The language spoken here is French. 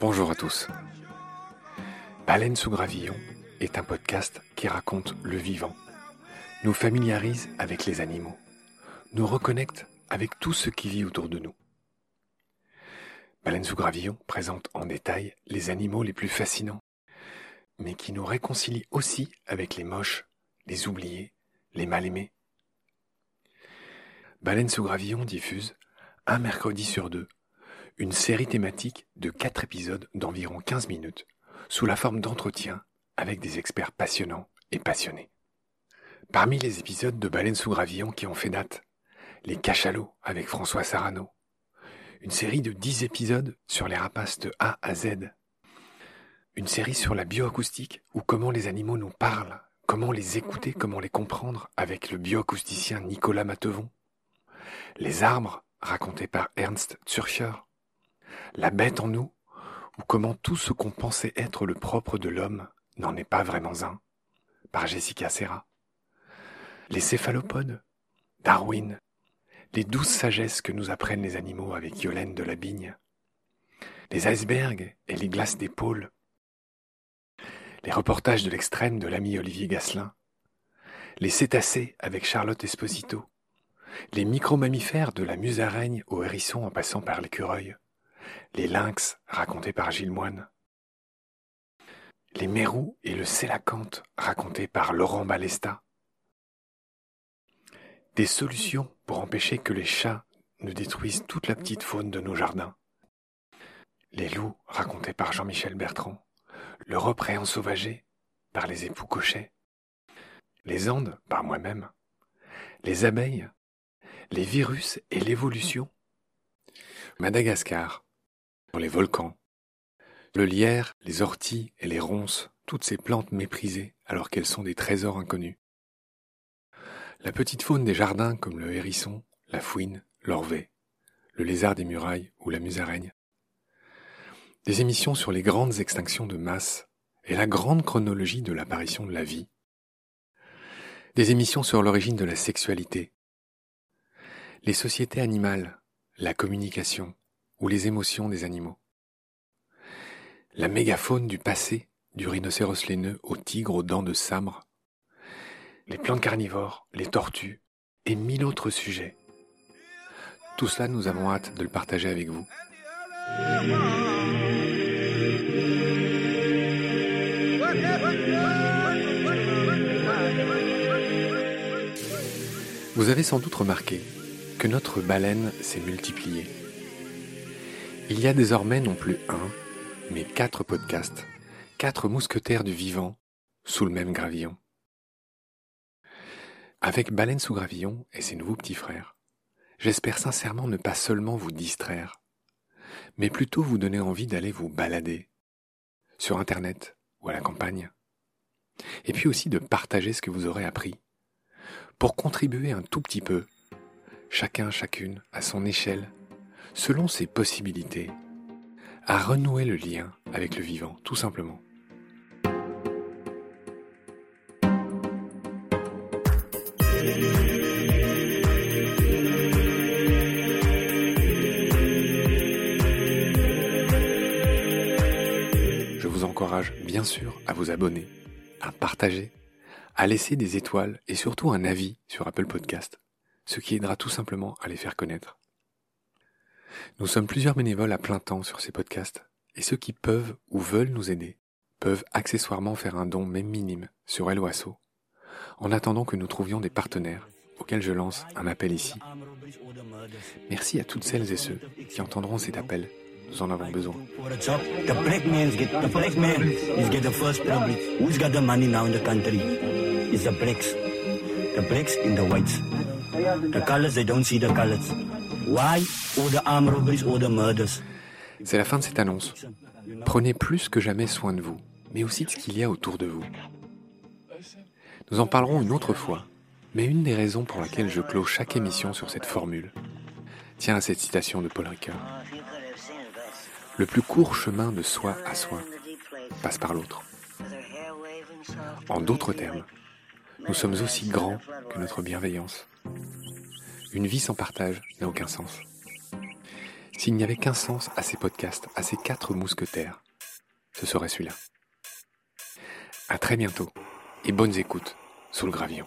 Bonjour à tous. Baleine sous gravillon est un podcast qui raconte le vivant, nous familiarise avec les animaux, nous reconnecte avec tout ce qui vit autour de nous. Baleine sous gravillon présente en détail les animaux les plus fascinants, mais qui nous réconcilie aussi avec les moches, les oubliés, les mal aimés. Baleine sous gravillon diffuse, un mercredi sur deux, une série thématique de quatre épisodes d'environ 15 minutes, sous la forme d'entretien avec des experts passionnants et passionnés. Parmi les épisodes de Baleine sous gravillon qui ont fait date, les cachalots avec François Sarano, une série de 10 épisodes sur les rapaces de A à Z, une série sur la bioacoustique ou comment les animaux nous parlent, comment les écouter, comment les comprendre avec le bioacousticien Nicolas Matevon, les arbres racontés par Ernst Zürcher, la bête en nous, ou comment tout ce qu'on pensait être le propre de l'homme n'en est pas vraiment un, par Jessica Serra. Les céphalopodes, Darwin, les douces sagesses que nous apprennent les animaux avec Yolène de la Bigne, les icebergs et les glaces des pôles, les reportages de l'extrême de l'ami Olivier Gasselin, les cétacés avec Charlotte Esposito, les micro-mammifères de la musaraigne au hérisson en passant par l'écureuil, les lynx racontés par Gilles Moine, les mérous et le sélacanthe racontés par Laurent Balesta, des solutions pour empêcher que les chats ne détruisent toute la petite faune de nos jardins, les loups racontés par Jean-Michel Bertrand, l'Europe réensauvagée par les époux Cochet, les Andes par moi-même, les abeilles, les virus et l'évolution, Madagascar, pour les volcans, le lierre, les orties et les ronces, toutes ces plantes méprisées alors qu'elles sont des trésors inconnus. La petite faune des jardins comme le hérisson, la fouine, l'orvet, le lézard des murailles ou la musaraigne. Des émissions sur les grandes extinctions de masse et la grande chronologie de l'apparition de la vie. Des émissions sur l'origine de la sexualité. Les sociétés animales, la communication ou les émotions des animaux. La mégafaune du passé, du rhinocéros laineux au tigre aux dents de sabre. Les plantes carnivores, les tortues et mille autres sujets. Tout cela, nous avons hâte de le partager avec vous. Vous avez sans doute remarqué que notre baleine s'est multipliée. Il y a désormais non plus un, mais quatre podcasts, quatre mousquetaires du vivant, sous le même gravillon. Avec Baleine sous gravillon et ses nouveaux petits frères, j'espère sincèrement ne pas seulement vous distraire, mais plutôt vous donner envie d'aller vous balader, sur Internet ou à la campagne, et puis aussi de partager ce que vous aurez appris, pour contribuer un tout petit peu, chacun, chacune, à son échelle, selon ses possibilités, à renouer le lien avec le vivant, tout simplement. Je vous encourage bien sûr à vous abonner, à partager, à laisser des étoiles et surtout un avis sur Apple Podcast, ce qui aidera tout simplement à les faire connaître. Nous sommes plusieurs bénévoles à plein temps sur ces podcasts, et ceux qui peuvent ou veulent nous aider peuvent accessoirement faire un don même minime sur Helloasso, en attendant que nous trouvions des partenaires auxquels je lance un appel ici. Merci à toutes celles et ceux qui entendront cet appel. Nous en avons besoin. The colors they don't see the colors. C'est la fin de cette annonce. Prenez plus que jamais soin de vous, mais aussi de ce qu'il y a autour de vous. Nous en parlerons une autre fois, mais une des raisons pour laquelle je clôt chaque émission sur cette formule tient à cette citation de Paul Ricoeur. Le plus court chemin de soi à soi passe par l'autre. En d'autres termes, nous sommes aussi grands que notre bienveillance. Une vie sans partage n'a aucun sens. S'il n'y avait qu'un sens à ces podcasts, à ces quatre mousquetaires, ce serait celui-là. À très bientôt et bonnes écoutes sous le gravillon.